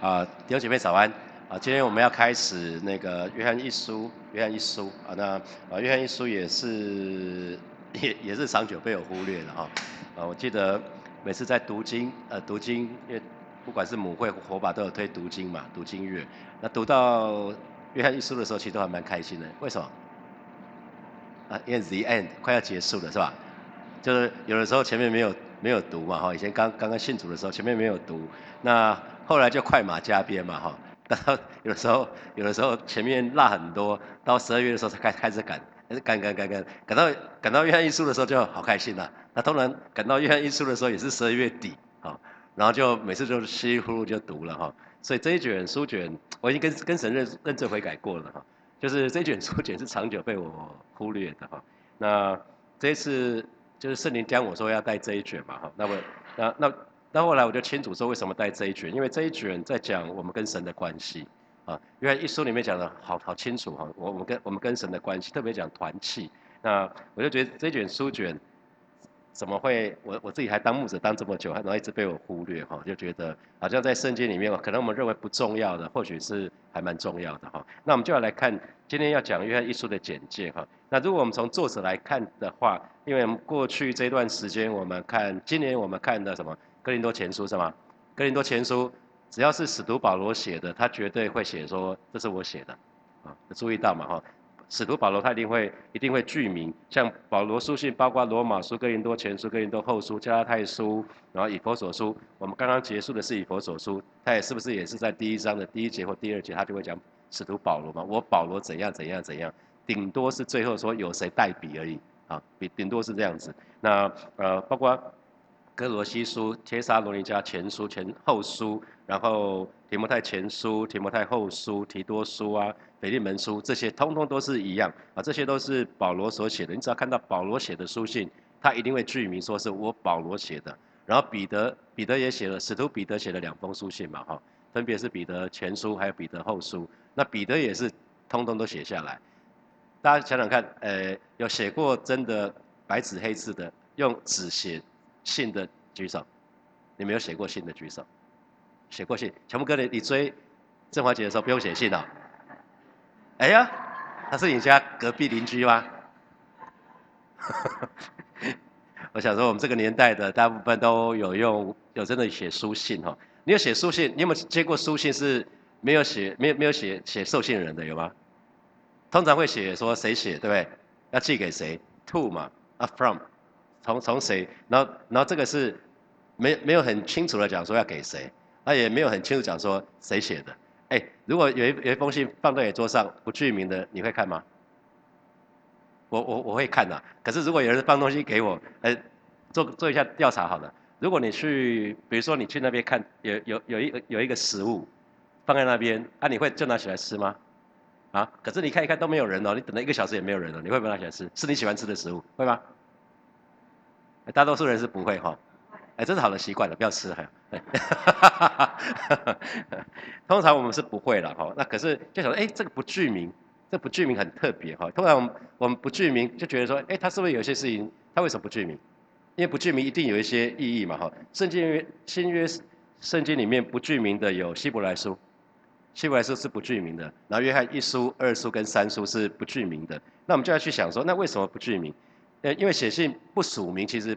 啊，弟兄姐妹早安啊！今天我们要开始那个约翰一书，约翰一书啊，那啊约翰一书也是也也是长久被我忽略了哈啊！我记得每次在读经呃读经，因为不管是母会火把都有推读经嘛，读经月，那读到约翰一书的时候，其实都还蛮开心的。为什么？啊，因为 the end 快要结束了是吧？就是有的时候前面没有没有读嘛哈，以前刚刚刚信主的时候前面没有读，那后来就快马加鞭嘛哈，然后有的时候有的时候前面落很多，到十二月的时候才开开始赶，赶赶赶赶赶到赶到约翰一书的时候就好开心了。那当然赶到约翰一书的时候也是十二月底啊，然后就每次就稀里糊涂就读了哈。所以这一卷书卷我已经跟跟神认认证悔改过了哈，就是这一卷书卷是长久被我忽略的哈。那这次。就是圣灵将我说要带这一卷嘛，哈，那么那那那后来我就清楚说为什么带这一卷，因为这一卷在讲我们跟神的关系，啊，因为一书里面讲的好好清楚哈，我我们跟我们跟神的关系，特别讲团契，那我就觉得这一卷书卷。怎么会？我我自己还当牧者当这么久，还然后一直被我忽略哈，就觉得好像在圣经里面，可能我们认为不重要的，或许是还蛮重要的哈。那我们就要来看今天要讲约翰一书的简介哈。那如果我们从作者来看的话，因为过去这段时间我们看，今年我们看的什么哥林多前书是吗？哥林多前书只要是使徒保罗写的，他绝对会写说这是我写的啊，注意到嘛哈。使徒保罗他一定会一定会具名，像保罗书信，包括罗马书、哥林多前书、哥林多后书、加拉太书，然后以佛所书。我们刚刚结束的是以佛所书，他也是不是也是在第一章的第一节或第二节，他就会讲使徒保罗嘛？我保罗怎样怎样怎样，顶多是最后说有谁代笔而已啊，顶顶多是这样子。那呃，包括哥罗西书、帖撒罗尼迦前书、前后书，然后提摩太前书、提摩太后书、提多书啊。腓利门书这些通通都是一样啊，这些都是保罗所写的。你只要看到保罗写的书信，他一定会注明说是我保罗写的。然后彼得，彼得也写了，使徒彼得写了两封书信嘛，哈，分别是彼得前书还有彼得后书。那彼得也是通通都写下来。大家想想看，呃，有写过真的白纸黑字的用纸写信的举手，你没有写过信的举手。写过信，全部哥你你追郑华姐的时候不用写信啊。哎呀，他是你家隔壁邻居吗？我想说，我们这个年代的大部分都有用，有真的写书信哈。你有写书信？你有没有接过书信是没有写、没有没有写写受信人的有吗？通常会写说谁写，对不对？要寄给谁？To 嘛，，a from，从从谁？然后然后这个是没没有很清楚的讲说要给谁，那也没有很清楚讲说谁写的。哎，如果有一有一封信放在你桌上不具名的，你会看吗？我我我会看的。可是如果有人放东西给我，哎，做做一下调查好了。如果你去，比如说你去那边看，有有有一有一个食物放在那边，啊，你会就拿起来吃吗？啊？可是你看一看都没有人哦，你等了一个小时也没有人哦，你会不会拿起来吃？是你喜欢吃的食物，会吗？大多数人是不会哈。哎，这是好的习惯了，不要吃哈。通常我们是不会了哈。那可是就想说，哎，这个不具名，这不具名很特别哈。通常我们我们不具名就觉得说，哎，他是不是有些事情，他为什么不具名？因为不具名一定有一些意义嘛哈。圣经新约圣经里面不具名的有希伯来书，希伯来书是不具名的。然后约翰一书、二书跟三书是不具名的。那我们就要去想说，那为什么不具名？呃，因为写信不署名，其实。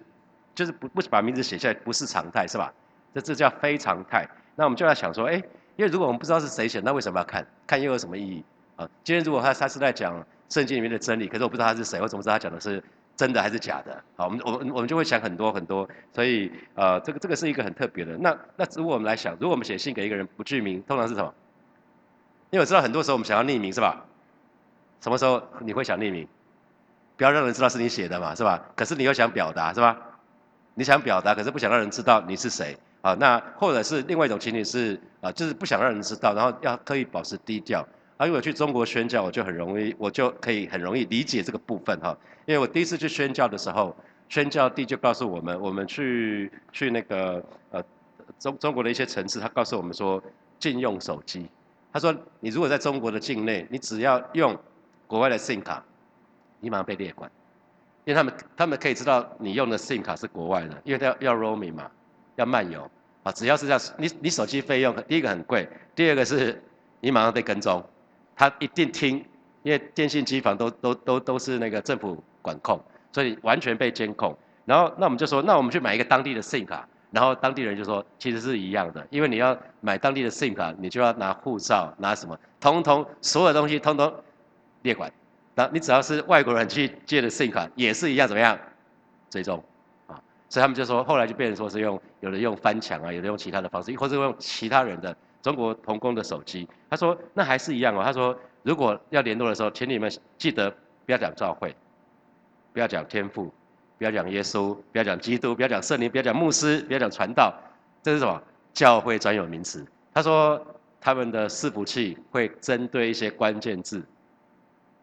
就是不不把名字写下来不是常态是吧？这这叫非常态。那我们就要想说，哎，因为如果我们不知道是谁写，那为什么要看？看又有什么意义？啊，今天如果他他是在讲圣经里面的真理，可是我不知道他是谁，我怎么知道他讲的是真的还是假的？好，我们我们我们就会想很多很多。所以呃，这个这个是一个很特别的。那那如果我们来想，如果我们写信给一个人不具名，通常是什么？因为我知道很多时候我们想要匿名是吧？什么时候你会想匿名？不要让人知道是你写的嘛，是吧？可是你又想表达是吧？你想表达，可是不想让人知道你是谁啊？那或者是另外一种情形是啊，就是不想让人知道，然后要刻意保持低调。啊，因为我去中国宣教，我就很容易，我就可以很容易理解这个部分哈。因为我第一次去宣教的时候，宣教地就告诉我们，我们去去那个呃中中国的一些城市，他告诉我们说禁用手机。他说你如果在中国的境内，你只要用国外的 SIM 卡，你马上被列管。因为他们他们可以知道你用的 SIM 卡是国外的，因为要要 roaming 嘛，要漫游，啊，只要是这样，你你手机费用，第一个很贵，第二个是你马上被跟踪，他一定听，因为电信机房都都都都是那个政府管控，所以完全被监控。然后那我们就说，那我们去买一个当地的 SIM 卡，然后当地人就说，其实是一样的，因为你要买当地的 SIM 卡，你就要拿护照，拿什么，通通所有东西通通列管。那你只要是外国人去借的 SIM 卡，也是一样，怎么样？追踪。所以他们就说，后来就变成说是用有的用翻墙啊，有的用其他的方式，或者用其他人的中国同工的手机。他说那还是一样哦。他说如果要联络的时候，请你们记得不要讲教会，不要讲天赋，不要讲耶稣，不要讲基督，不要讲圣灵，不要讲牧师，不要讲传道，这是什么？教会专有名词。他说他们的伺服器会针对一些关键字，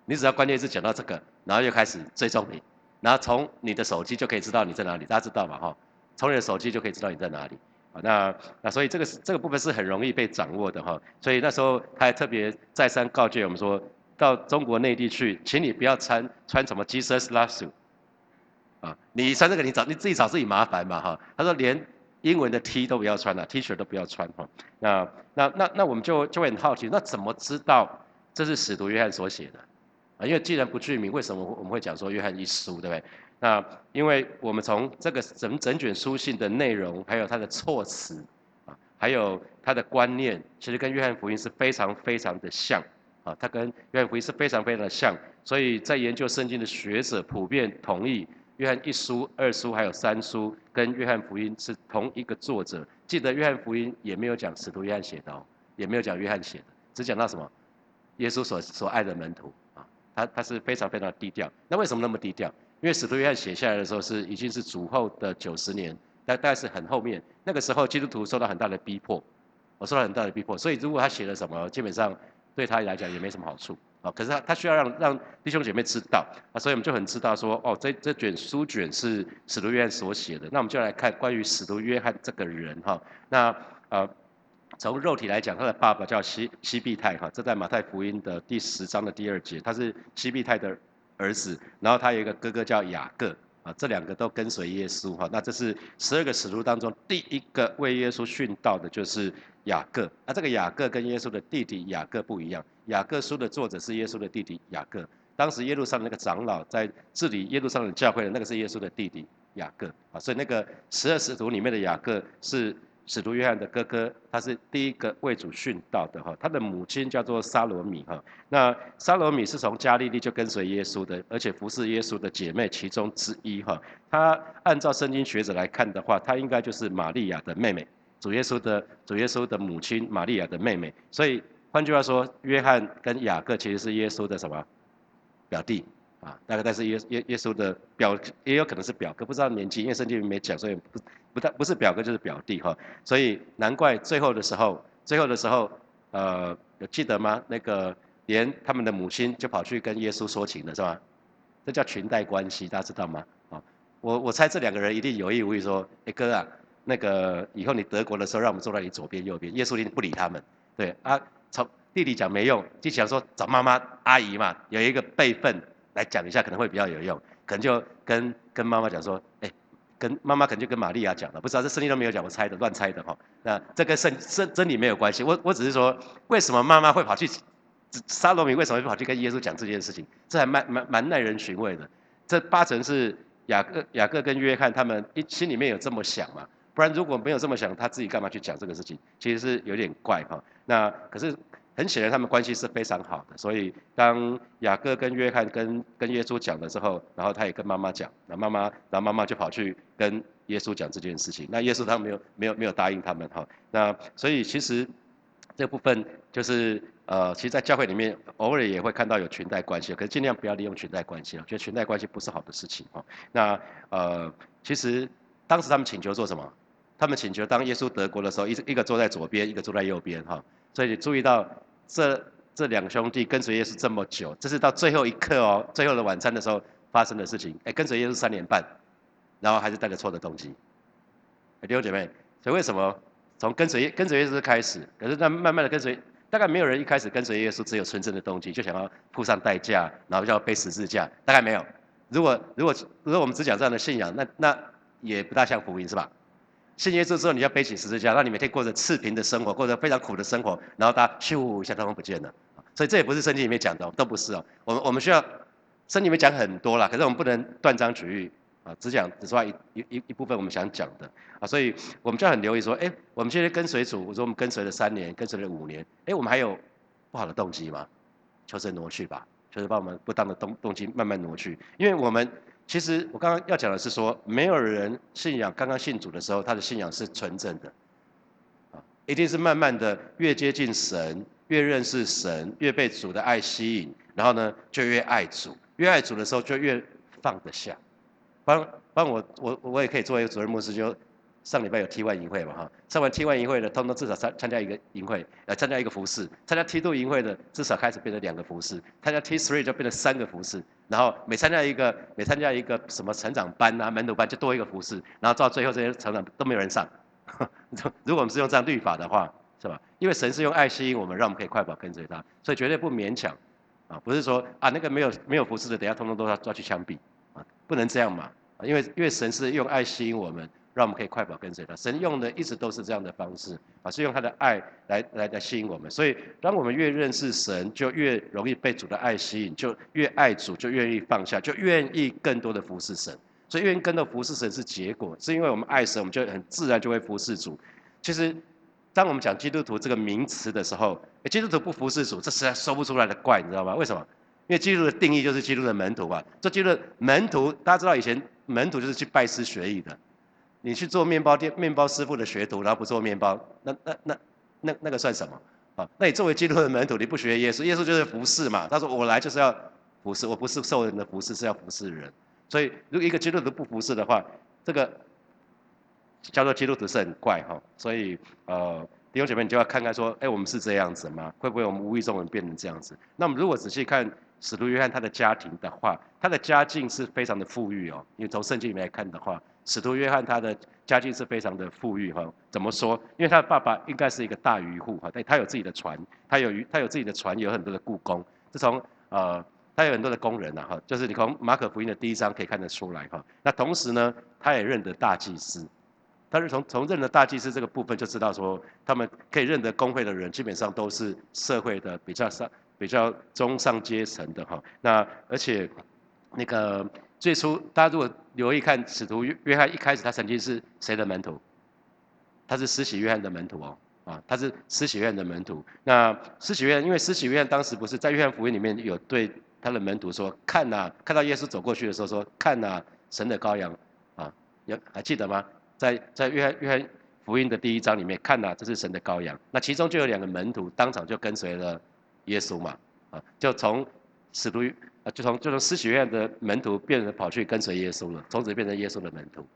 你只要关键字讲到这个，然后就开始追踪你。然后从你的手机就可以知道你在哪里，大家知道嘛哈？从你的手机就可以知道你在哪里。那那所以这个是这个部分是很容易被掌握的哈。所以那时候他还特别再三告诫我们说，到中国内地去，请你不要穿穿什么 Jesus loves you，啊，你穿这个你找你自己找自己麻烦嘛哈。他说连英文的 T 都不要穿了，T 恤都不要穿哈。那那那那我们就就很好奇，那怎么知道这是使徒约翰所写的？啊，因为既然不具名，为什么我们会讲说约翰一书，对不对？那因为我们从这个整整卷书信的内容，还有它的措辞，啊，还有它的观念，其实跟约翰福音是非常非常的像，啊，它跟约翰福音是非常非常的像，所以在研究圣经的学者普遍同意，约翰一书、二书还有三书跟约翰福音是同一个作者。记得约翰福音也没有讲使徒约翰写的，也没有讲约翰写的，只讲到什么？耶稣所所爱的门徒。他他是非常非常低调，那为什么那么低调？因为使徒约翰写下来的时候是已经是主后的九十年，大大概是很后面，那个时候基督徒受到很大的逼迫，我受到很大的逼迫，所以如果他写了什么，基本上对他来讲也没什么好处啊。可是他他需要让让弟兄姐妹知道啊，所以我们就很知道说，哦，这这卷书卷是使徒约翰所写的，那我们就来看关于使徒约翰这个人哈，那呃。从肉体来讲，他的爸爸叫西西庇太哈，这在马太福音的第十章的第二节，他是西庇太的儿子，然后他有一个哥哥叫雅各啊，这两个都跟随耶稣哈，那这是十二个使徒当中第一个为耶稣殉道的，就是雅各。那这个雅各跟耶稣的弟弟雅各不一样，雅各书的作者是耶稣的弟弟雅各，当时耶路上那个长老在治理耶路上的教会的那个是耶稣的弟弟雅各啊，所以那个十二使徒里面的雅各是。使徒约翰的哥哥，他是第一个为主殉道的哈。他的母亲叫做沙罗米哈。那沙罗米是从加利利就跟随耶稣的，而且服侍耶稣的姐妹其中之一哈。他按照圣经学者来看的话，他应该就是玛利亚的妹妹，主耶稣的主耶稣的母亲玛利亚的妹妹。所以换句话说，约翰跟雅各其实是耶稣的什么表弟啊？大概但是耶耶耶稣的表，也有可能是表哥，不知道年纪，因为圣经没讲，所以不。不但不是表哥就是表弟哈，所以难怪最后的时候，最后的时候，呃，有记得吗？那个连他们的母亲就跑去跟耶稣说情了，是吧？这叫裙带关系，大家知道吗？啊，我我猜这两个人一定有意无意说，哎哥啊，那个以后你德国的时候，让我们坐在你左边右边。耶稣一定不理他们，对啊，从弟弟讲没用，就想说找妈妈阿姨嘛，有一个辈分来讲一下可能会比较有用，可能就跟跟妈妈讲说，哎。跟妈妈可能就跟玛利亚讲了，不知道这圣经都没有讲，我猜的，乱猜的哈。那这跟圣真真理没有关系，我我只是说，为什么妈妈会跑去，沙罗米为什么会跑去跟耶稣讲这件事情？这还蛮蛮蛮耐人寻味的。这八成是雅各雅各跟约翰他们一心里面有这么想嘛？不然如果没有这么想，他自己干嘛去讲这个事情？其实是有点怪哈。那可是。很显然，他们关系是非常好的。所以，当雅各跟约翰跟跟耶稣讲了之后，然后他也跟妈妈讲，那妈妈，然后妈妈就跑去跟耶稣讲这件事情。那耶稣他没有没有没有答应他们哈。那所以其实这部分就是呃，其实，在教会里面偶尔也会看到有裙带关系，可是尽量不要利用裙带关系了。觉得裙带关系不是好的事情哈。那呃，其实当时他们请求做什么？他们请求当耶稣得国的时候，一一个坐在左边，一个坐在右边哈。所以你注意到。这这两兄弟跟随耶稣这么久，这是到最后一刻哦，最后的晚餐的时候发生的事情。哎，跟随耶稣三年半，然后还是带着错的动机。弟兄姐妹，所以为什么从跟随跟随耶稣开始，可是他慢慢的跟随，大概没有人一开始跟随耶稣只有纯正的动机，就想要付上代价，然后就要背十字架，大概没有。如果如果如果我们只讲这样的信仰，那那也不大像福音是吧？信耶稣之后，你要背起十字架，让你每天过着赤贫的生活，过着非常苦的生活，然后大家咻一下，他们不见了。所以这也不是圣经里面讲的，都不是哦。我们我们需要圣经里面讲很多啦，可是我们不能断章取义啊，只讲只说一一一部分我们想讲的啊。所以我们就很留意说，哎，我们现在跟随主，我说我们跟随了三年，跟随了五年，哎，我们还有不好的动机吗？求神挪去吧，求神把我们不当的动动机慢慢挪去，因为我们。其实我刚刚要讲的是说，没有人信仰刚刚信主的时候，他的信仰是纯正的，啊，一定是慢慢的越接近神，越认识神，越被主的爱吸引，然后呢就越爱主，越爱主的时候就越放得下。帮帮我我我也可以作为一个主任牧师就。上礼拜有 T one 营会嘛哈，上完 T one 营会的，通通至少参参加一个营会，呃，参加一个服饰；参加 T two 营会的，至少开始变成两个服饰；参加 T three 就变成三个服饰。然后每参加一个，每参加一个什么成长班啊、门徒班，就多一个服饰。然后到最后这些成长都没有人上。如果我们是用这样律法的话，是吧？因为神是用爱吸引我们，让我们可以快跑跟随他，所以绝对不勉强。啊，不是说啊那个没有没有服饰的，等下通通都要抓去枪毙啊，不能这样嘛。因为因为神是用爱吸引我们。让我们可以快跑跟随他。神用的一直都是这样的方式啊，是用他的爱来来来吸引我们。所以，当我们越认识神，就越容易被主的爱吸引，就越爱主，就愿意放下，就愿意更多的服侍神。所以，愿意更多服侍神是结果，是因为我们爱神，我们就很自然就会服侍主。其实，当我们讲基督徒这个名词的时候，基督徒不服侍主，这实在说不出来的怪，你知道吗？为什么？因为基督的定义就是基督的门徒嘛。这基督的门徒，大家知道以前门徒就是去拜师学艺的。你去做面包店面包师傅的学徒，然后不做面包，那那那那那个算什么啊？那你作为基督的门徒，你不学耶稣，耶稣就是服侍嘛。他说我来就是要服侍，我不是受人的服侍，是要服侍人。所以如果一个基督徒不服侍的话，这个叫做基督徒是很怪哈。所以呃弟兄姐妹，你就要看看说，哎，我们是这样子吗？会不会我们无意中人变成这样子？那么如果仔细看使徒约翰他的家庭的话，他的家境是非常的富裕哦。因为从圣经里面来看的话。使徒约翰他的家境是非常的富裕哈，怎么说？因为他的爸爸应该是一个大渔户哈，对，他有自己的船，他有，他有自己的船，有很多的雇工。自从呃，他有很多的工人呐哈，就是你从马可福音的第一章可以看得出来哈。那同时呢，他也认得大祭司，他是从从认得大祭司这个部分就知道说，他们可以认得工会的人，基本上都是社会的比较上比较中上阶层的哈。那而且那个。最初，大家如果留意看使徒约翰一开始，他曾经是谁的门徒？他是施洗约翰的门徒哦，啊，他是施洗约翰的门徒。那施洗约翰，因为施洗约翰当时不是在约翰福音里面有对他的门徒说：“看呐，看到耶稣走过去的时候说，看呐，神的羔羊啊，有还记得吗？在在约翰约翰福音的第一章里面，看呐，这是神的羔羊。那其中就有两个门徒当场就跟随了耶稣嘛，啊，就从使徒。啊，就从就从施洗院的门徒变成跑去跟随耶稣了，从此变成耶稣的门徒，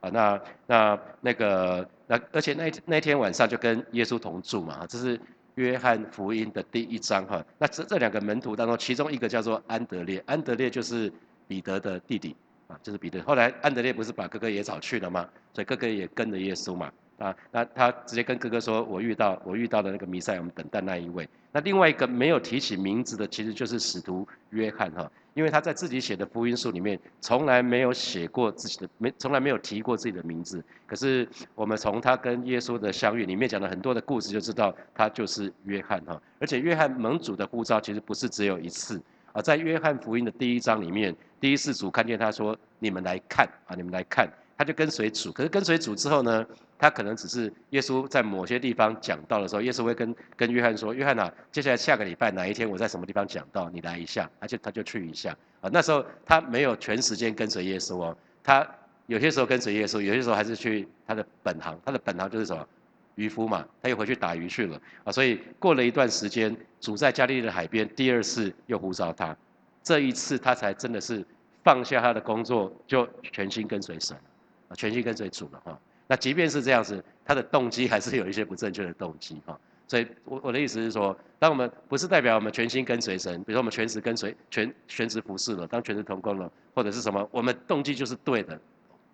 啊，那那那个那而且那那天晚上就跟耶稣同住嘛，这是约翰福音的第一章哈。那这这两个门徒当中，其中一个叫做安德烈，安德烈就是彼得的弟弟啊，就是彼得。后来安德烈不是把哥哥也找去了吗？所以哥哥也跟着耶稣嘛。啊，那他直接跟哥哥说：“我遇到我遇到的那个弥赛，我们等待那一位。”那另外一个没有提起名字的，其实就是使徒约翰哈，因为他在自己写的福音书里面从来没有写过自己的，没从来没有提过自己的名字。可是我们从他跟耶稣的相遇里面讲了很多的故事，就知道他就是约翰哈。而且约翰蒙主的呼召其实不是只有一次啊，在约翰福音的第一章里面，第一次主看见他说：“你们来看啊，你们来看。”他就跟随主，可是跟随主之后呢，他可能只是耶稣在某些地方讲到的时候，耶稣会跟跟约翰说：“约翰呐，接下来下个礼拜哪一天我在什么地方讲到，你来一下。”他就他就去一下啊。那时候他没有全时间跟随耶稣哦，他有些时候跟随耶稣，有些时候还是去他的本行，他的本行就是什么渔夫嘛，他又回去打鱼去了啊。所以过了一段时间，主在加利利的海边第二次又呼召他，这一次他才真的是放下他的工作，就全心跟随神。啊全心跟随主了哈，那即便是这样子，他的动机还是有一些不正确的动机哈。所以，我我的意思是说，当我们不是代表我们全心跟随神，比如说我们全职跟随、全全职服侍了，当全职同工了，或者是什么，我们动机就是对的，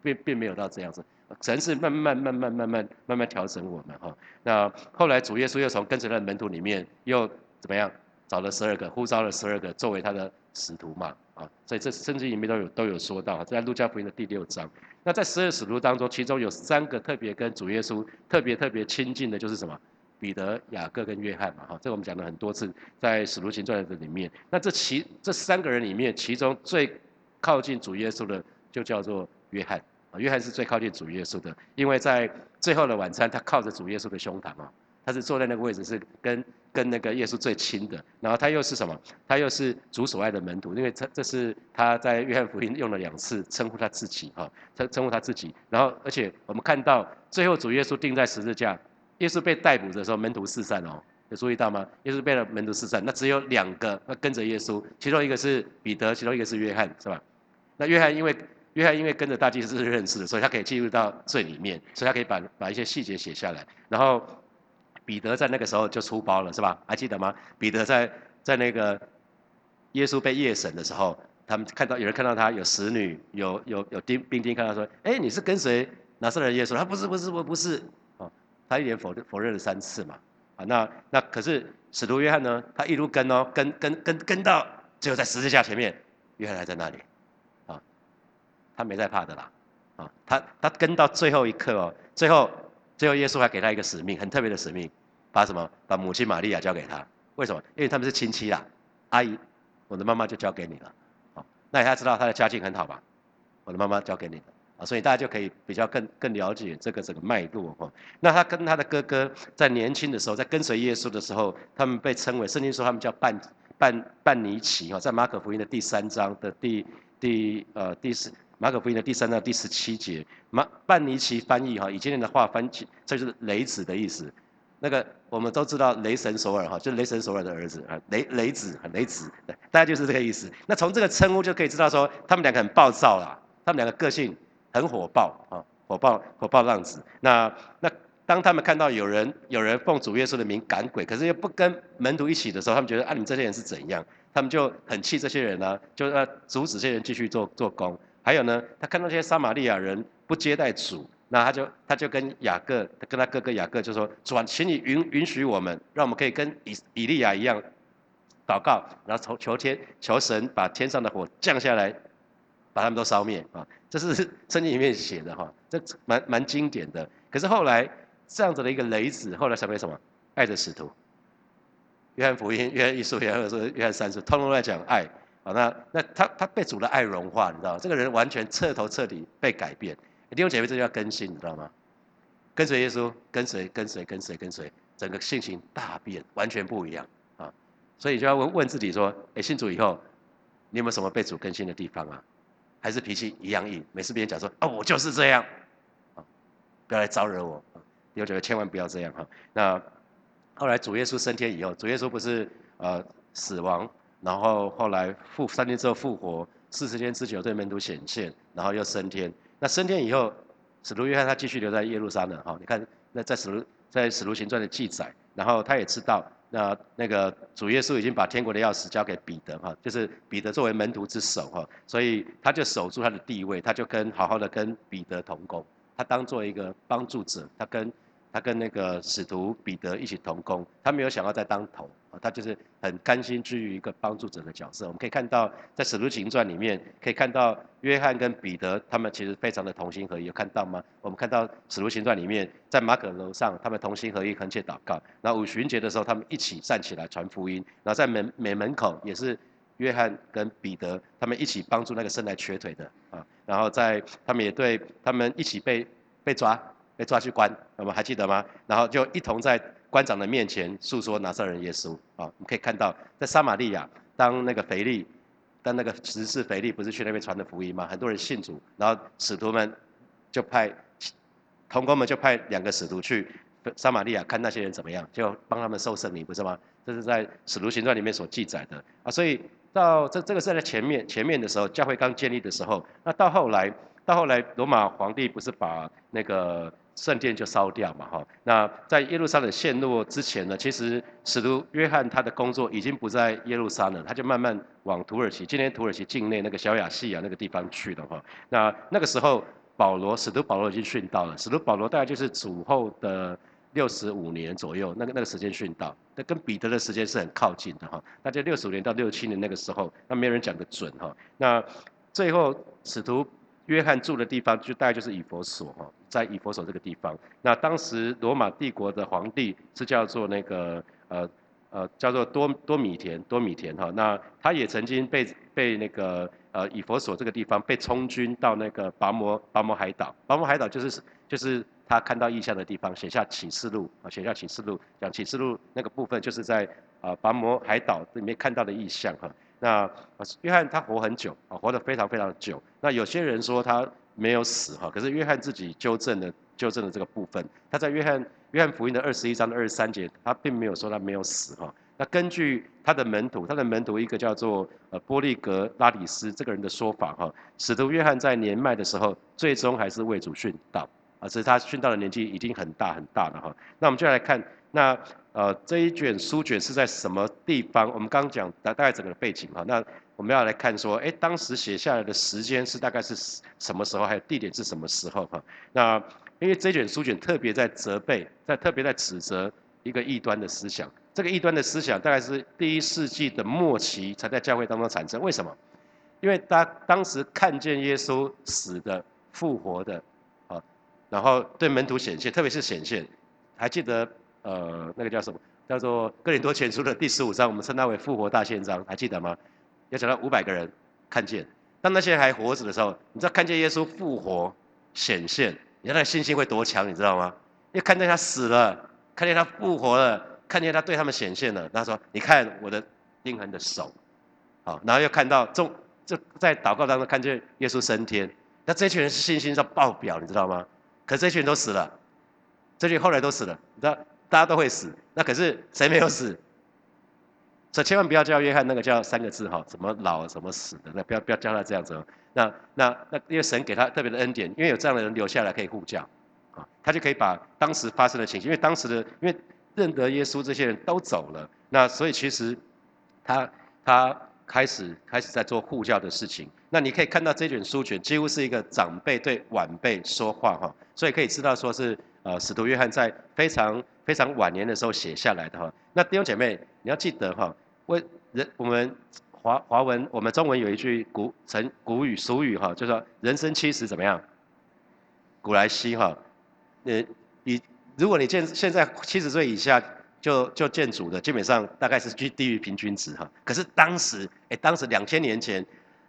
并并没有到这样子。神是慢慢慢慢慢慢慢慢调整我们哈。那后来主耶稣又从跟随他的门徒里面又怎么样，找了十二个，呼召了十二个作为他的使徒嘛啊。所以这圣经里面都有都有说到，在路加福音的第六章。那在十二使徒当中，其中有三个特别跟主耶稣特别特别亲近的，就是什么？彼得、雅各跟约翰嘛，哈，这我们讲了很多次，在使徒行传的里面。那这其这三个人里面，其中最靠近主耶稣的，就叫做约翰啊。约翰是最靠近主耶稣的，因为在最后的晚餐，他靠着主耶稣的胸膛啊，他是坐在那个位置，是跟跟那个耶稣最亲的。然后他又是什么？他又是主所爱的门徒，因为这这是他在约翰福音用了两次称呼他自己哈，称称呼他自己。然后而且我们看到最后主耶稣钉在十字架。耶稣被逮捕的时候，门徒四散哦，有注意到吗？耶稣被了门徒四散，那只有两个那跟着耶稣，其中一个是彼得，其中一个是约翰，是吧？那约翰因为约翰因为跟着大祭司认识的，所以他可以进入到最里面，所以他可以把把一些细节写下来。然后彼得在那个时候就出包了，是吧？还记得吗？彼得在在那个耶稣被夜审的时候，他们看到有人看到他有使女，有有有兵兵丁看到说，哎，你是跟谁拿撒勒耶稣？他不是不是不不是哦。他一连否认否认了三次嘛，啊，那那可是使徒约翰呢？他一路跟哦，跟跟跟跟到最后在十字架前面，约翰还在那里，啊，他没在怕的啦，啊，他他跟到最后一刻哦，最后最后耶稣还给他一个使命，很特别的使命，把什么？把母亲玛利亚交给他，为什么？因为他们是亲戚啦，阿姨，我的妈妈就交给你了，啊，那他知道他的家境很好吧？我的妈妈交给你了。啊，所以大家就可以比较更更了解这个整个脉络哈。那他跟他的哥哥在年轻的时候，在跟随耶稣的时候，他们被称为圣经说他们叫半半半尼奇哈，在马可福音的第三章的第第呃第十马可福音的第三章第十七节，马半尼奇翻译哈，以今天的话翻译，这就是雷子的意思。那个我们都知道雷神索尔哈，就雷神索尔的儿子啊，雷雷子雷子，大概就是这个意思。那从这个称呼就可以知道说，他们两个很暴躁啦，他们两个个性。很火爆啊，火爆火爆浪子。那那当他们看到有人有人奉主耶稣的名赶鬼，可是又不跟门徒一起的时候，他们觉得啊，你们这些人是怎样？他们就很气这些人呢，就要阻止这些人继续做做工。还有呢，他看到这些撒玛利亚人不接待主，那他就他就跟雅各跟他哥哥雅各就说：主啊，请你允允许我们，让我们可以跟以以利亚一样祷告，然后求求天求神把天上的火降下来。把他们都烧灭啊！这是 圣经里面写的哈，这蛮蛮经典的。可是后来这样子的一个雷子，后来成为什么？爱的使徒。约翰福音、约翰一书、约翰二书、约翰三书，通通在讲爱。好，那那他他被主的爱融化，你知道这个人完全彻头彻底被改变。弟兄姐妹，这叫更新，你知道吗？跟随耶稣，跟随跟随跟随跟随，整个性情大变，完全不一样啊！所以就要问问自己说：哎，信主以后，你有没有什么被主更新的地方啊？还是脾气一样硬，每次别人讲说啊，我就是这样，啊，不要来招惹我，我觉得千万不要这样哈。那后来主耶稣升天以后，主耶稣不是呃死亡，然后后来复三天之后复活，四十天之久对门徒显现，然后又升天。那升天以后，使徒约翰他继续留在耶路撒冷哈。你看那在使徒在使徒行传的记载，然后他也知道。那那个主耶稣已经把天国的钥匙交给彼得哈，就是彼得作为门徒之首哈，所以他就守住他的地位，他就跟好好的跟彼得同工，他当做一个帮助者，他跟。他跟那个使徒彼得一起同工，他没有想要再当头，他就是很甘心居于一个帮助者的角色。我们可以看到，在使徒行传里面，可以看到约翰跟彼得他们其实非常的同心合一，有看到吗？我们看到使徒行传里面，在马可楼上，他们同心合一，恳切祷告。然后五旬节的时候，他们一起站起来传福音。然后在门美门口，也是约翰跟彼得他们一起帮助那个生来瘸腿的啊。然后在他们也对他们一起被被抓。被抓去关，我们还记得吗？然后就一同在官长的面前诉说拿撒人耶稣啊。我们可以看到，在撒玛利亚，当那个腓力，当那个执事腓力不是去那边传的福音吗？很多人信主，然后使徒们就派同工们就派两个使徒去撒玛利亚看那些人怎么样，就帮他们受圣灵，不是吗？这是在使徒行传里面所记载的啊。所以到这这个是在前面前面的时候，教会刚建立的时候，那到后来到后来罗马皇帝不是把那个圣殿就烧掉嘛，哈。那在耶路撒冷陷落之前呢，其实使徒约翰他的工作已经不在耶路撒冷，他就慢慢往土耳其，今天土耳其境内那个小亚细亚那个地方去了，哈。那那个时候保罗，使徒保罗已经殉道了。使徒保罗大概就是主后的六十五年左右，那个那个时间殉道，那跟彼得的时间是很靠近的，哈。那就六十五年到六七年那个时候，那没有人讲得准，哈。那最后使徒。约翰住的地方就大概就是以佛所哈，在以佛所这个地方。那当时罗马帝国的皇帝是叫做那个呃呃叫做多多米田多米田哈，那他也曾经被被那个呃以佛所这个地方被充军到那个拔摩拔摩海岛，拔摩海岛就是就是他看到异象的地方，写下启示录啊，写下启示录，讲启示录那个部分就是在啊拔摩海岛里面看到的异象哈。那约翰他活很久啊，活得非常非常久。那有些人说他没有死哈，可是约翰自己纠正了纠正了这个部分。他在约翰约翰福音的二十一章的二十三节，他并没有说他没有死哈。那根据他的门徒，他的门徒一个叫做呃波利格拉里斯这个人的说法哈，使徒约翰在年迈的时候，最终还是为主殉道啊，只是他殉道的年纪已经很大很大了哈。那我们就来看那。呃，这一卷书卷是在什么地方？我们刚刚讲大大概整个背景哈，那我们要来看说，哎，当时写下来的时间是大概是什么时候，还有地点是什么时候哈？那因为这卷书卷特别在责备，在特别在指责一个异端的思想，这个异端的思想大概是第一世纪的末期才在教会当中产生。为什么？因为他当时看见耶稣死的、复活的，啊，然后对门徒显现，特别是显现，还记得？呃，那个叫什么？叫做《哥林多前书》的第十五章，我们称它为复活大宪章，还记得吗？要讲到五百个人看见，当那些人还活着的时候，你知道看见耶稣复活显现，你看那信心会多强，你知道吗？因为看见他死了，看见他复活了，看见他对他们显现了。他说：“你看我的钉痕的手。”好，然后又看到众，就在祷告当中看见耶稣升天。那这群人是信心上爆表，你知道吗？可这群人都死了，这群后来都死了，你知道？大家都会死，那可是谁没有死？所以千万不要叫约翰那个叫三个字哈，什么老什么死的，那不要不要叫他这样子。那那那因为神给他特别的恩典，因为有这样的人留下来可以护教，啊，他就可以把当时发生的情形，因为当时的因为认得耶稣这些人都走了，那所以其实他他开始开始在做护教的事情。那你可以看到这卷书卷几乎是一个长辈对晚辈说话哈，所以可以知道说是呃使徒约翰在非常。非常晚年的时候写下来的哈，那弟兄姐妹，你要记得哈，为人我们华华文，我们中文有一句古成古语俗语哈，就说人生七十怎么样？古来稀哈，呃，你如果你见现在七十岁以下就就见主的，基本上大概是居低于平均值哈。可是当时，哎，当时两千年前，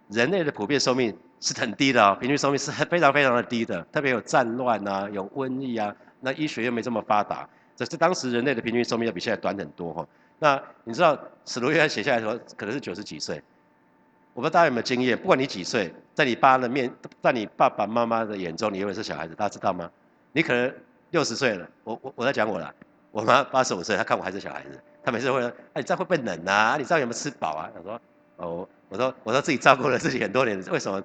人类的普遍寿命是很低的哦，平均寿命是非常非常的低的，特别有战乱啊，有瘟疫啊，那医学又没这么发达。可是当时人类的平均寿命要比现在短很多哈。那你知道史罗约写下来说可能是九十几岁，我不知道大家有没有经验？不管你几岁，在你爸的面，在你爸爸妈妈的眼中，你永远是小孩子，大家知道吗？你可能六十岁了，我我我在讲我了，我妈八十五岁，她看我还是小孩子，她每次会说：哎，你这样会不会冷啊？你这样有没有吃饱啊？她说：哦，我说我说自己照顾了自己很多年，为什么？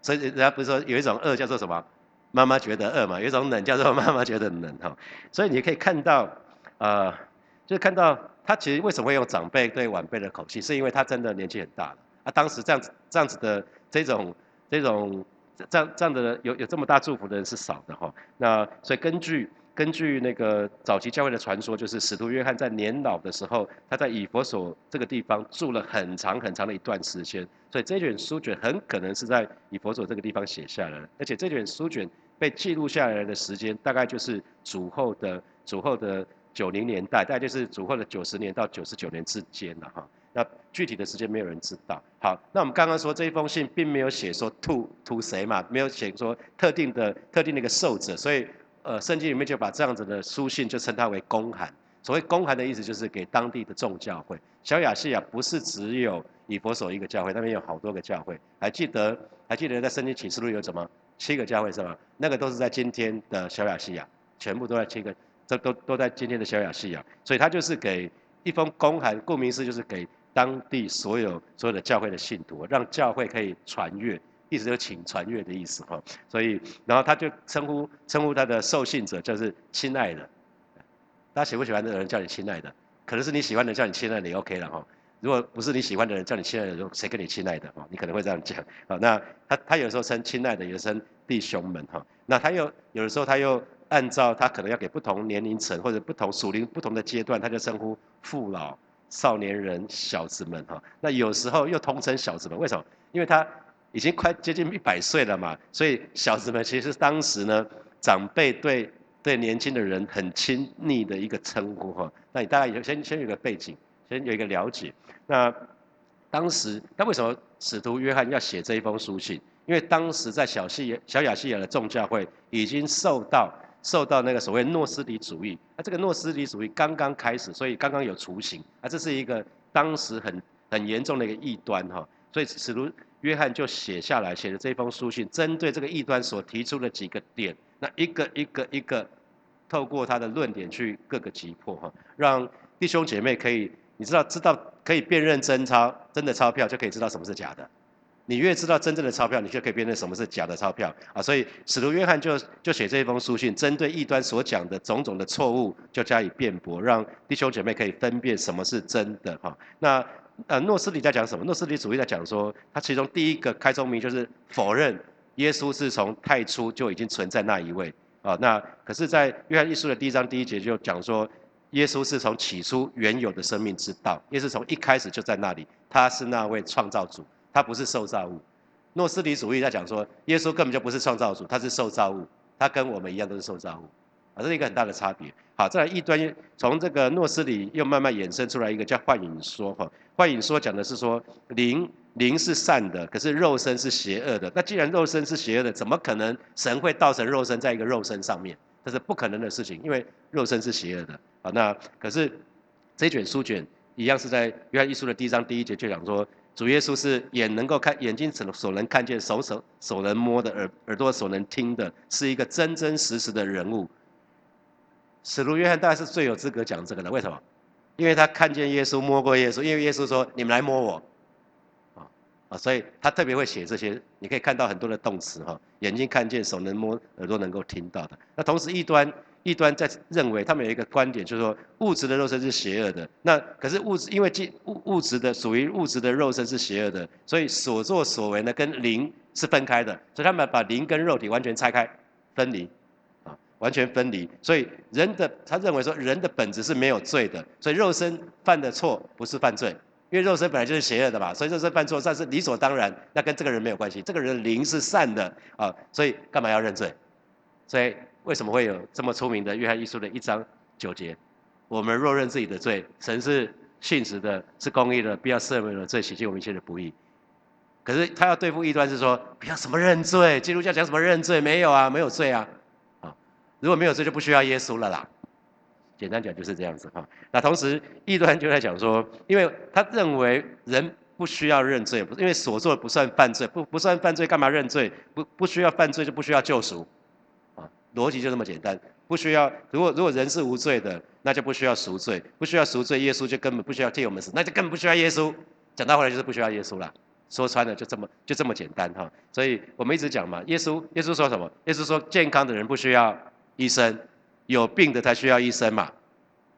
所以人家不是说有一种饿叫做什么？妈妈觉得饿嘛，有一种冷叫做妈妈觉得冷哈，所以你可以看到，呃，就是看到他其实为什么会用长辈对晚辈的口气，是因为他真的年纪很大了啊。当时这样子这样子的这种这种这样这样的有有这么大祝福的人是少的哈。那所以根据根据那个早期教会的传说，就是使徒约翰在年老的时候，他在以佛所这个地方住了很长很长的一段时间，所以这卷书卷很可能是在以佛所这个地方写下来的，而且这卷书卷。被记录下来的时间大概就是主后的主后的九零年代，大概就是主后的九十年到九十九年之间了哈。那具体的时间没有人知道。好，那我们刚刚说这一封信并没有写说 to to 谁嘛，没有写说特定的特定的一个受者，所以呃圣经里面就把这样子的书信就称它为公函。所谓公函的意思就是给当地的众教会。小亚细亚不是只有以佛所一个教会，那边有好多个教会。还记得还记得在圣经启示录有什么？七个教会是吧？那个都是在今天的小亚细亚，全部都在七个，这都都在今天的小亚细亚。所以他就是给一封公函，顾名思义就是给当地所有所有的教会的信徒，让教会可以传阅，意思就请传阅的意思哈。所以，然后他就称呼称呼他的受信者就是亲爱的。大家喜不喜欢的人叫你亲爱的？可能是你喜欢的叫你亲爱的也 OK 了哈。如果不是你喜欢的人叫你亲爱的，谁跟你亲爱的哦？你可能会这样讲啊。那他他有时候称亲爱的，有时候称弟兄们哈。那他又有的时候他又按照他可能要给不同年龄层或者不同属灵不同的阶段，他就称呼父老、少年人、小子们哈。那有时候又通称小子们，为什么？因为他已经快接近一百岁了嘛，所以小子们其实当时呢，长辈对对年轻的人很亲昵的一个称呼哈。那你大概有先先有个背景，先有一个了解。那当时，那为什么使徒约翰要写这一封书信？因为当时在小西小亚细亚的众教会已经受到受到那个所谓诺斯底主义，那这个诺斯底主义刚刚开始，所以刚刚有雏形，啊，这是一个当时很很严重的一个异端哈。所以使徒约翰就写下来，写的这封书信，针对这个异端所提出的几个点，那一个一个一个，透过他的论点去各个击破哈，让弟兄姐妹可以，你知道知道可以辨认真钞，真的钞票就可以知道什么是假的。你越知道真正的钞票，你就可以辨认什么是假的钞票啊。所以使徒约翰就就写这封书信，针对异端所讲的种种的错误，就加以辩驳，让弟兄姐妹可以分辨什么是真的哈。那。呃，诺斯底在讲什么？诺斯底主义在讲说，他其中第一个开宗明就是否认耶稣是从太初就已经存在那一位啊。那可是，在约翰一书的第一章第一节就讲说，耶稣是从起初原有的生命之道，耶稣从一开始就在那里，他是那位创造主，他不是受造物。诺斯底主义在讲说，耶稣根本就不是创造主，他是受造物，他跟我们一样都是受造物。啊，这是一个很大的差别。好，再来异端从这个诺斯里又慢慢衍生出来一个叫幻影说哈。幻影说讲的是说灵灵是善的，可是肉身是邪恶的。那既然肉身是邪恶的，怎么可能神会道成肉身在一个肉身上面？这是不可能的事情，因为肉身是邪恶的。啊，那可是这卷书卷一样是在约翰一书的第一章第一节就讲说，主耶稣是眼能够看，眼睛所所能看见，手手手能摸的，耳耳朵所能听的，是一个真真实实的人物。使徒约翰大概是最有资格讲这个的，为什么？因为他看见耶稣，摸过耶稣，因为耶稣说：“你们来摸我。”啊，所以他特别会写这些。你可以看到很多的动词哈，眼睛看见，手能摸，耳朵能够听到的。那同时，异端异端在认为他们有一个观点，就是说物质的肉身是邪恶的。那可是物质，因为物物质的属于物质的肉身是邪恶的，所以所作所为呢，跟灵是分开的。所以他们把灵跟肉体完全拆开，分离。完全分离，所以人的他认为说人的本质是没有罪的，所以肉身犯的错不是犯罪，因为肉身本来就是邪恶的嘛，所以肉身犯错算是理所当然，那跟这个人没有关系，这个人的灵是善的啊，所以干嘛要认罪？所以为什么会有这么出名的约翰一书的一章九节？我们若认自己的罪，神是信实的，是公义的，必要赦免了罪，洗净我们一切的不义。可是他要对付异端是说，不要什么认罪，基督教讲什么认罪？没有啊，没有罪啊啊。如果没有罪，就不需要耶稣了啦。简单讲就是这样子哈。那同时，异端就在讲说，因为他认为人不需要认罪，因为所做不算犯罪，不不算犯罪，干嘛认罪？不不需要犯罪就不需要救赎，啊，逻辑就这么简单。不需要，如果如果人是无罪的，那就不需要赎罪，不需要赎罪，耶稣就根本不需要替我们死，那就根本不需要耶稣。讲到后来就是不需要耶稣了。说穿了就这么就这么简单哈。所以我们一直讲嘛，耶稣耶稣说什么？耶稣说健康的人不需要。医生有病的才需要医生嘛，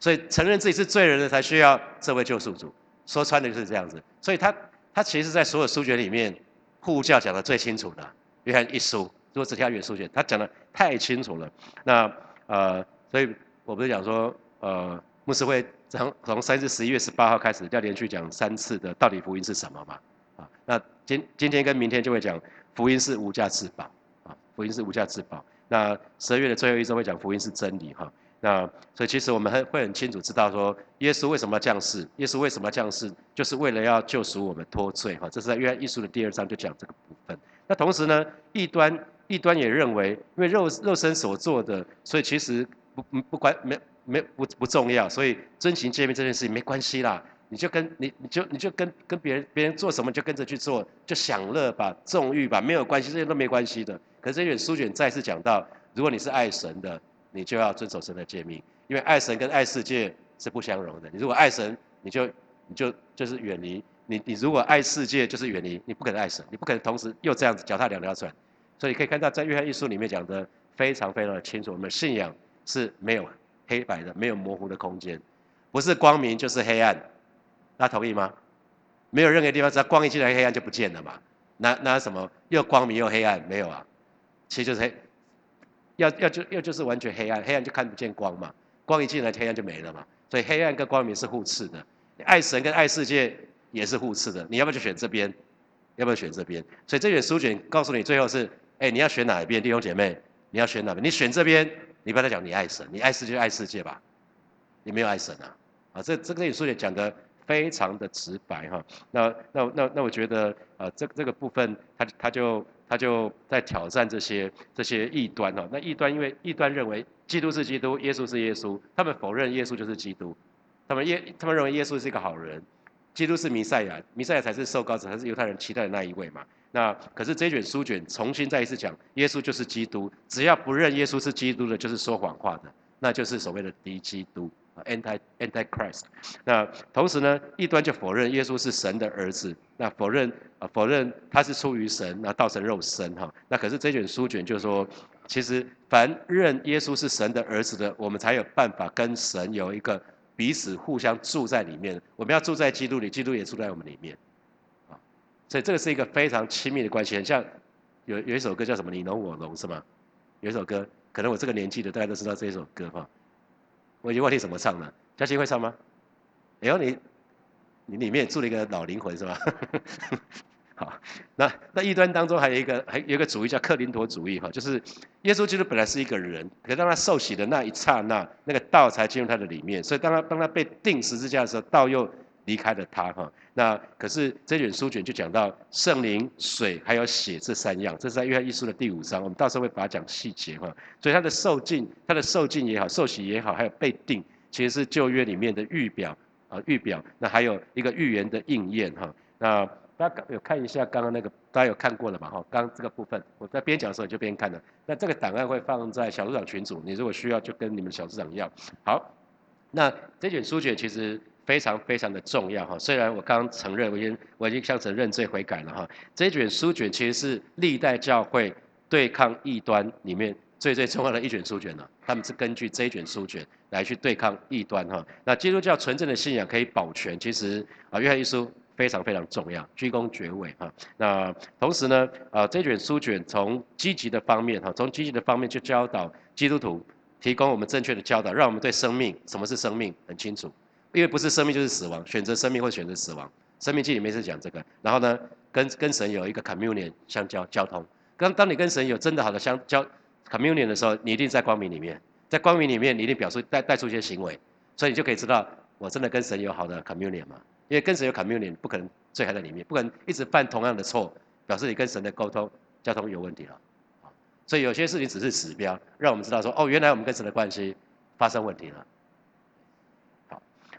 所以承认自己是罪人的才需要这位救赎主。说穿的就是这样子，所以他他其实，在所有书卷里面，护教讲的最清楚的，约翰一书，如果只挑原书卷，他讲的太清楚了。那呃，所以我不是讲说，呃，牧师会从从三至十一月十八号开始要连续讲三次的，到底福音是什么嘛？啊，那今今天跟明天就会讲福音是无价之宝啊，福音是无价之宝。那十二月的最后一周会讲福音是真理哈，那所以其实我们很会很清楚知道说耶稣为什么要降世，耶稣为什么要降世，就是为了要救赎我们脱罪哈，这是在约翰一书的第二章就讲这个部分。那同时呢，异端异端也认为，因为肉肉身所做的，所以其实不不不关没没不不重要，所以真情见面这件事情没关系啦，你就跟你你就你就跟跟别人别人做什么就跟着去做，就享乐吧，纵欲吧，没有关系，这些都没关系的。可是这卷书卷再次讲到，如果你是爱神的，你就要遵守神的诫命，因为爱神跟爱世界是不相容的。你如果爱神，你就你就就是远离你；你如果爱世界，就是远离。你不可能爱神，你不可能同时又这样子脚踏两条船。所以你可以看到，在约翰一书里面讲的非常非常的清楚，我们信仰是没有黑白的，没有模糊的空间，不是光明就是黑暗。大家同意吗？没有任何地方只要光一进来，黑暗就不见了嘛？那那什么又光明又黑暗？没有啊。其实就是黑，要要就要就是完全黑暗，黑暗就看不见光嘛，光一进来，黑暗就没了嘛。所以黑暗跟光明是互斥的，爱神跟爱世界也是互斥的。你要不要就选这边？要不要选这边？所以这卷书卷告诉你，最后是，哎，你要选哪一边？弟兄姐妹，你要选哪边？你选这边，你不要再讲你爱神，你爱世界就爱世界吧，你没有爱神啊！啊，这这个书卷讲的非常的直白哈。那那那那，我觉得啊，这这个部分，他他就他就在挑战这些这些异端哦。那异端因为异端认为基督是基督，耶稣是耶稣，他们否认耶稣就是基督，他们耶他们认为耶稣是一个好人。基督是弥赛亚，弥赛亚才是受膏者，才是犹太人期待的那一位嘛。那可是这卷书卷重新再一次讲，耶稣就是基督，只要不认耶稣是基督的，就是说谎话的，那就是所谓的敌基督，anti anti Christ。那同时呢，异端就否认耶稣是神的儿子，那否认啊否认他是出于神，那道成肉身哈。那可是这卷书卷就是说，其实凡认耶稣是神的儿子的，我们才有办法跟神有一个。彼此互相住在里面，我们要住在基督里，基督也住在我们里面，啊，所以这个是一个非常亲密的关系，很像有有一首歌叫什么“你侬我侬”是吗？有一首歌，可能我这个年纪的大家都知道这一首歌哈，我已经忘记怎么唱了，嘉欣会唱吗？哎呦你，你里面住了一个老灵魂是吧？好，那那异端当中还有一个还有一个主义叫克林陀主义哈，就是耶稣基督本来是一个人，可当他受洗的那一刹那，那个道才进入他的里面，所以当他当他被钉十字架的时候，道又离开了他哈。那可是这卷书卷就讲到圣灵、水还有血这三样，这是在约翰一书的第五章，我们到时候会把它讲细节哈。所以他的受尽，他的受尽也好，受洗也好，还有被定，其实是旧约里面的预表啊预表，那还有一个预言的应验哈。那大家有看一下刚刚那个，大家有看过了嘛？哈，刚这个部分我在边讲的时候就边看了。那这个档案会放在小组长群组，你如果需要就跟你们小组长要。好，那这卷书卷其实非常非常的重要哈。虽然我刚承认，我已经我已经向神认罪悔改了哈。这卷书卷其实是历代教会对抗异端里面最最重要的一卷书卷了。他们是根据这一卷书卷来去对抗异端哈。那基督教纯正的信仰可以保全，其实啊，约翰一书。非常非常重要，居功厥伟哈。那同时呢，啊，这卷书卷从积极的方面哈，从积极的方面去教导基督徒，提供我们正确的教导，让我们对生命什么是生命很清楚。因为不是生命就是死亡，选择生命或选择死亡。生命记里面是讲这个。然后呢，跟跟神有一个 communion 相交交通。当当你跟神有真的好的相交 communion 的时候，你一定在光明里面，在光明里面你一定表述带带出一些行为，所以你就可以知道我真的跟神有好的 communion 嘛。因为跟神有 communion，不可能罪还在里面，不可能一直犯同样的错，表示你跟神的沟通交通有问题了。所以有些事情只是指标，让我们知道说，哦，原来我们跟神的关系发生问题了。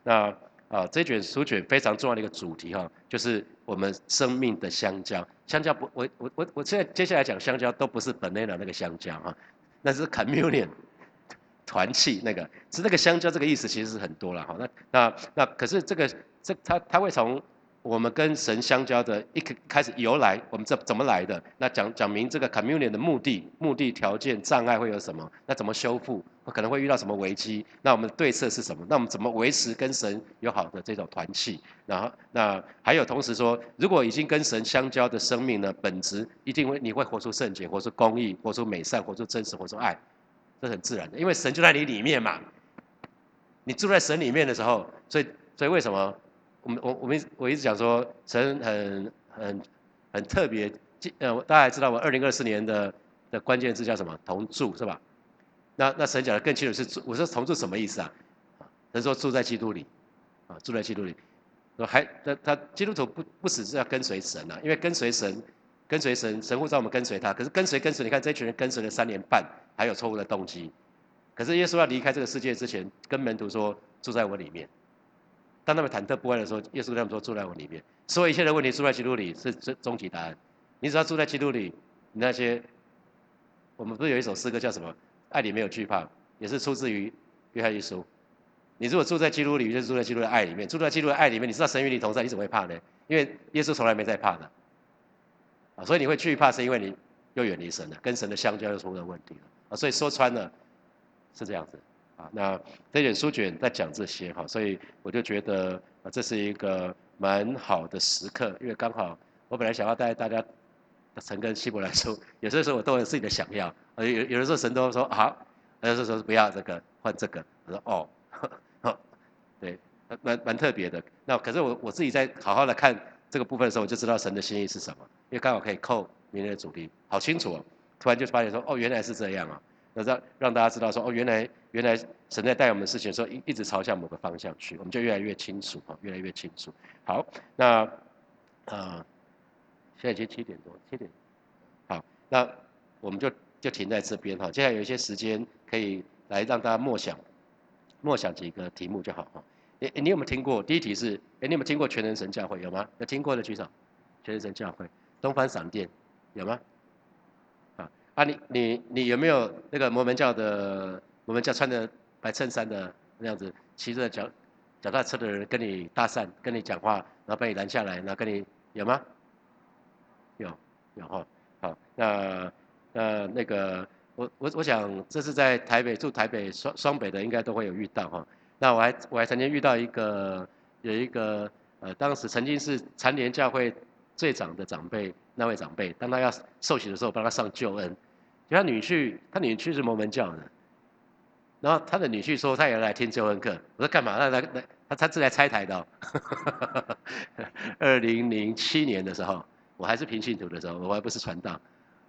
那啊，这卷书卷非常重要的一个主题哈，就是我们生命的香蕉。香蕉不，我我我我现在接下来讲香蕉都不是 banana 那个香蕉哈，那是 communion 团契那个，是那个香蕉这个意思其实是很多了哈。那那那可是这个。这他他会从我们跟神相交的一开开始由来，我们这怎么来的？那讲讲明这个 communion 的目的、目的条件、障碍会有什么？那怎么修复？可能会遇到什么危机？那我们的对策是什么？那我们怎么维持跟神友好的这种团契？然后那还有同时说，如果已经跟神相交的生命呢，本质一定会你会活出圣洁，活出公义，活出美善，活出真实，活出爱，这很自然的，因为神就在你里面嘛。你住在神里面的时候，所以所以为什么？我们我我们我一直讲说神很很很特别，呃，大家知道我二零二四年的的关键字叫什么？同住是吧？那那神讲的更清楚是，我说同住什么意思啊？神说住在基督里，啊，住在基督里，那还他他基督徒不不只是要跟随神啊，因为跟随神跟随神神会让我们跟随他，可是跟随跟随，你看这群人跟随了三年半，还有错误的动机，可是耶稣要离开这个世界之前，跟门徒说住在我里面。当他们忐忑不安的时候，耶稣跟他们说：“住在我里面，所有一切的问题住在基督里是终终极答案。你只要住在基督里，你那些我们不是有一首诗歌叫什么？爱里没有惧怕，也是出自于约翰一书。你如果住在基督里，就是住在基督的爱里面。住在基督的爱里面，你知道神与你同在，你怎么会怕呢？因为耶稣从来没在怕的啊，所以你会惧怕，是因为你又远离神了，跟神的相交又出了问题了啊。所以说穿了是这样子。”啊，那这卷书卷在讲这些哈，所以我就觉得啊，这是一个蛮好的时刻，因为刚好我本来想要带大家陈跟希伯来书，有些时候我都有自己的想要，呃有有的时候神都说好，有的时候不要这个换这个，我说哦，对，蛮蛮特别的。那可是我我自己在好好的看这个部分的时候，我就知道神的心意是什么，因为刚好可以扣明天的主题，好清楚哦。突然就发现说，哦，原来是这样啊，那让让大家知道说，哦，原来原来神在带我们的事情的时候，一一直朝向某个方向去，我们就越来越清楚哈，越来越清楚。好，那啊，现在已经七点多，七点，好，那我们就就停在这边哈，接下来有一些时间可以来让大家默想，默想几个题目就好哈。你你有没有听过？第一题是，哎，你有没有听过全能神教会？有吗？有听过的举手。全能神教会，东方闪电，有吗？啊啊，你你你有没有那个摩门教的我们叫穿着白衬衫的那样子，骑着脚脚踏车的人跟你搭讪，跟你讲话，然后把你拦下来，然后跟你有吗？有有哈，好，那那那个我我我想这是在台北住台北双双北的应该都会有遇到哈。那我还我还曾经遇到一个有一个呃，当时曾经是残联教会最长的长辈那位长辈，当他要受洗的时候，帮他上救恩，就他女婿，他女婿是摩门教的，然后他的女婿说他也来听救恩课，我说干嘛？那来来他他是来拆台的。二零零七年的时候，我还是平信徒的时候，我还不是传道，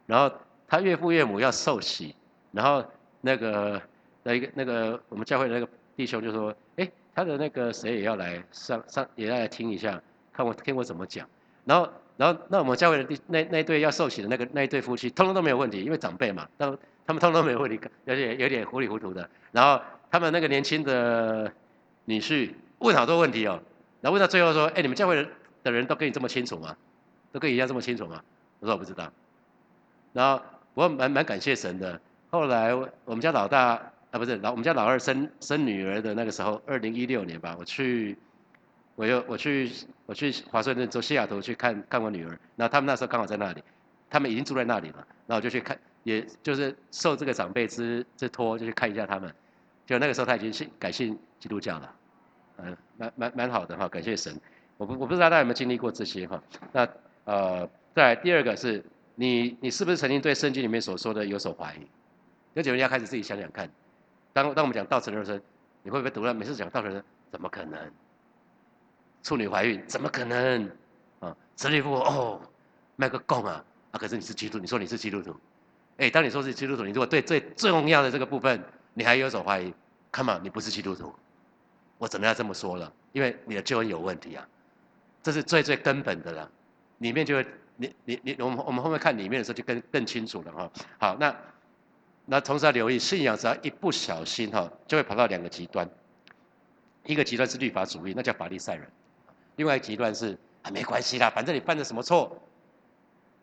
然后他岳父岳母要受洗，然后那个那个那个我们教会那个。弟兄就说：“哎，他的那个谁也要来上上，也要来听一下，看我听我怎么讲。然后，然后那我们教会的那那那对要受洗的那个那一对夫妻，通通都没有问题，因为长辈嘛，都他们通通没问题，有点有点糊里糊涂的。然后他们那个年轻的女婿问好多问题哦，然后问到最后说：，哎，你们教会的人都跟你这么清楚吗？都跟你一样这么清楚吗？我说我不知道。然后我蛮蛮感谢神的。后来我们家老大。”啊，不是老我们家老二生生女儿的那个时候，二零一六年吧，我去，我又我去我去华盛顿州西雅图去看看我女儿，然后他们那时候刚好在那里，他们已经住在那里了，然后我就去看，也就是受这个长辈之之托，就去看一下他们，就那个时候他已经信改信基督教了，嗯，蛮蛮蛮好的哈，感谢神，我不我不知道大家有没有经历过这些哈，那呃，再第二个是你你是不是曾经对圣经里面所说的有所怀疑？有几位要开始自己想想看。当当我们讲道成肉身，你会不会读了？每次讲道成肉身，怎么可能？处女怀孕怎么可能？啊，神力父哦，卖个供啊！啊，可是你是基督，你说你是基督徒，哎，当你说是基督徒，你如果对最重要的这个部分你还有所怀疑，Come on，你不是基督徒，我怎么要这么说了？因为你的救恩有问题啊，这是最最根本的了。里面就会，你你你，我们我们后面看里面的时候就更更清楚了哈。好，那。那同时要留意，信仰只要一不小心哈，就会跑到两个极端。一个极端是律法主义，那叫法利赛人；另外一个极端是啊，没关系啦，反正你犯了什么错，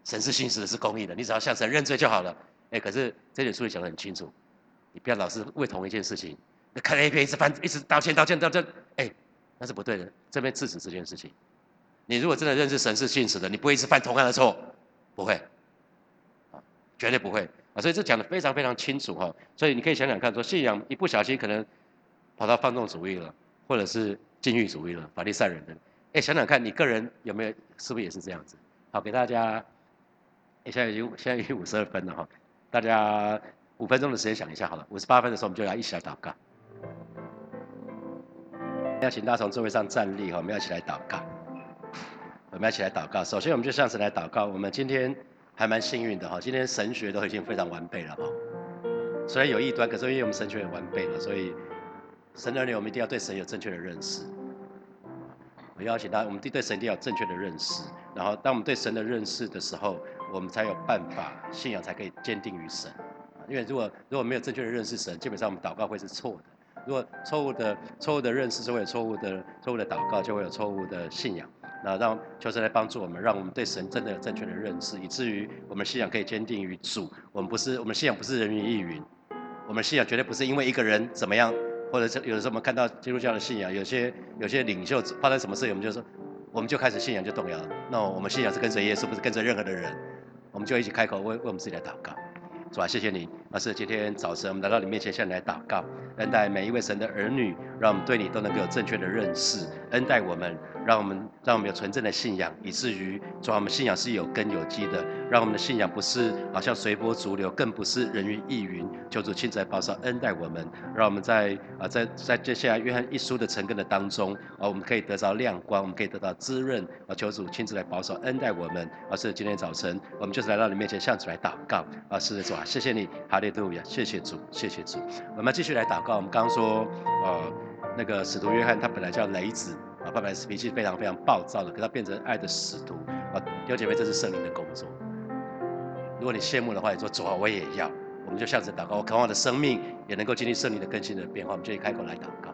神是信实的，是公义的，你只要向神认罪就好了。哎，可是这本书里讲得很清楚，你不要老是为同一件事情，那看 A 片一直犯，一直道歉道歉道歉，哎，那是不对的。这边制止这件事情。你如果真的认识神是信实的，你不会一直犯同样的错，不会，啊，绝对不会。啊，所以这讲的非常非常清楚哈，所以你可以想想看，说信仰一不小心可能跑到放纵主义了，或者是禁欲主义了，法利赛人的，哎，想想看你个人有没有，是不是也是这样子？好，给大家，现在已经现在已经五十二分了哈，大家五分钟的时间想一下好了，五十八分的时候我们就来一起来祷告，要请大家从座位上站立哈，我们要一起来祷告，我们要一起来祷告，首先我们就向神来祷告，我们今天。还蛮幸运的哈，今天神学都已经非常完备了哈。虽然有异端，可是因为我们神学也完备了，所以神的儿女我们一定要对神有正确的认识。我邀请大家，我们对对神一定要有正确的认识。然后，当我们对神的认识的时候，我们才有办法信仰才可以坚定于神。因为如果如果没有正确的认识神，基本上我们祷告会是错的。如果错误的错误的认识，就会有错误的错误的祷告，就会有错误的信仰。那让求神来帮助我们，让我们对神真的有正确的认识，以至于我们信仰可以坚定于主。我们不是我们信仰不是人云亦云，我们信仰绝对不是因为一个人怎么样，或者是有的时候我们看到基督教的信仰，有些有些领袖发生什么事情，我们就说我们就开始信仰就动摇了。那我们信仰是跟随耶稣，不是跟随任何的人。我们就一起开口为为我们自己来祷告。主啊，谢谢你，而是今天早晨我们来到你面前向你来祷告，恩待每一位神的儿女，让我们对你都能够有正确的认识，恩待我们，让我们让我们有纯正的信仰，以至于主啊，我们信仰是有根有基的。让我们的信仰不是好像随波逐流，更不是人云亦云。求主亲自来保守恩待我们，让我们在啊在在接下来约翰一书的成根的当中啊，我们可以得到亮光，我们可以得到滋润啊。求主亲自来保守恩待我们。而，是今天早晨，我们就是来到你面前向主来祷告啊。是的主啊，谢谢你，好利路亚，谢谢主，谢谢主。我们继续来祷告。我们刚刚说，呃，那个使徒约翰他本来叫雷子。啊，爸爸是脾气非常非常暴躁的，可他变成爱的使徒。啊，弟兄姐妹，这是圣灵的工作。如果你羡慕的话，你说主啊，我也要。我们就向着祷告，我渴望的生命也能够经历圣灵的更新的变化。我们就开口来祷告。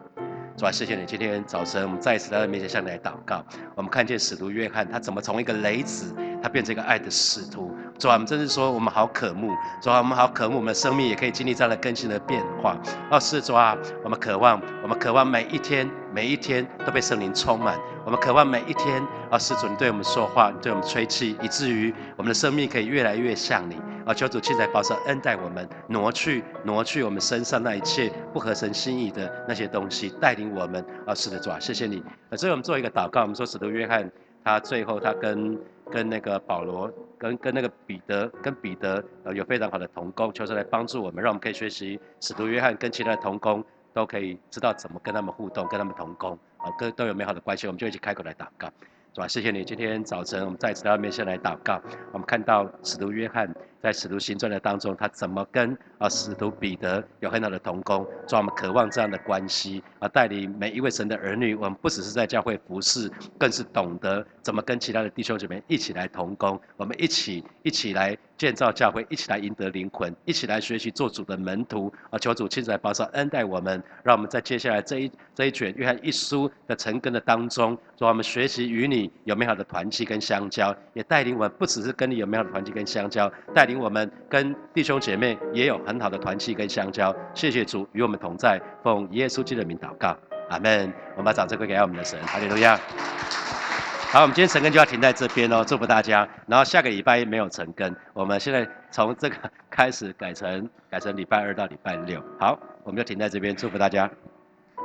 主啊，谢谢你，今天早晨我们再一次来到面前向你来祷告。我们看见使徒约翰，他怎么从一个雷子，他变成一个爱的使徒。主啊，我们真是说我们好渴慕。主啊，我们好渴慕，我们的生命也可以经历这样的更新的变化。哦，是主啊，我们渴望，我们渴望每一天。每一天都被圣灵充满，我们渴望每一天啊，施主你对我们说话，你对我们吹气，以至于我们的生命可以越来越像你啊！求主现在保守恩待我们，挪去挪去我们身上那一切不合神心意的那些东西，带领我们啊！是的，主啊，谢谢你。所以我们做一个祷告，我们说使徒约翰他最后他跟跟那个保罗跟跟那个彼得跟彼得呃有非常好的同工，求神来帮助我们，让我们可以学习使徒约翰跟其他的同工。都可以知道怎么跟他们互动，跟他们同工，啊，跟都有美好的关系，我们就一起开口来祷告，是吧？谢谢你，今天早晨我们再次到面前来祷告，我们看到使徒约翰。在使徒行传的当中，他怎么跟啊使徒彼得有很好的同工，让我们渴望这样的关系啊，带领每一位神的儿女，我们不只是在教会服侍，更是懂得怎么跟其他的弟兄姐妹一起来同工，我们一起一起来建造教会，一起来赢得灵魂，一起来学习做主的门徒啊！求主亲自来保守恩待我们，让我们在接下来这一这一卷约翰一书的成根的当中，让我们学习与你有美好的团契跟相交，也带领我们不只是跟你有美好的团契跟相交，带。我们跟弟兄姐妹也有很好的团契跟相交，谢谢主与我们同在，奉耶稣基督的名祷告，阿门。我们把掌声归给我们的神，哈利路亚。好，我们今天成根就要停在这边哦，祝福大家。然后下个礼拜没有成根，我们现在从这个开始改成改成礼拜二到礼拜六。好，我们就停在这边，祝福大家。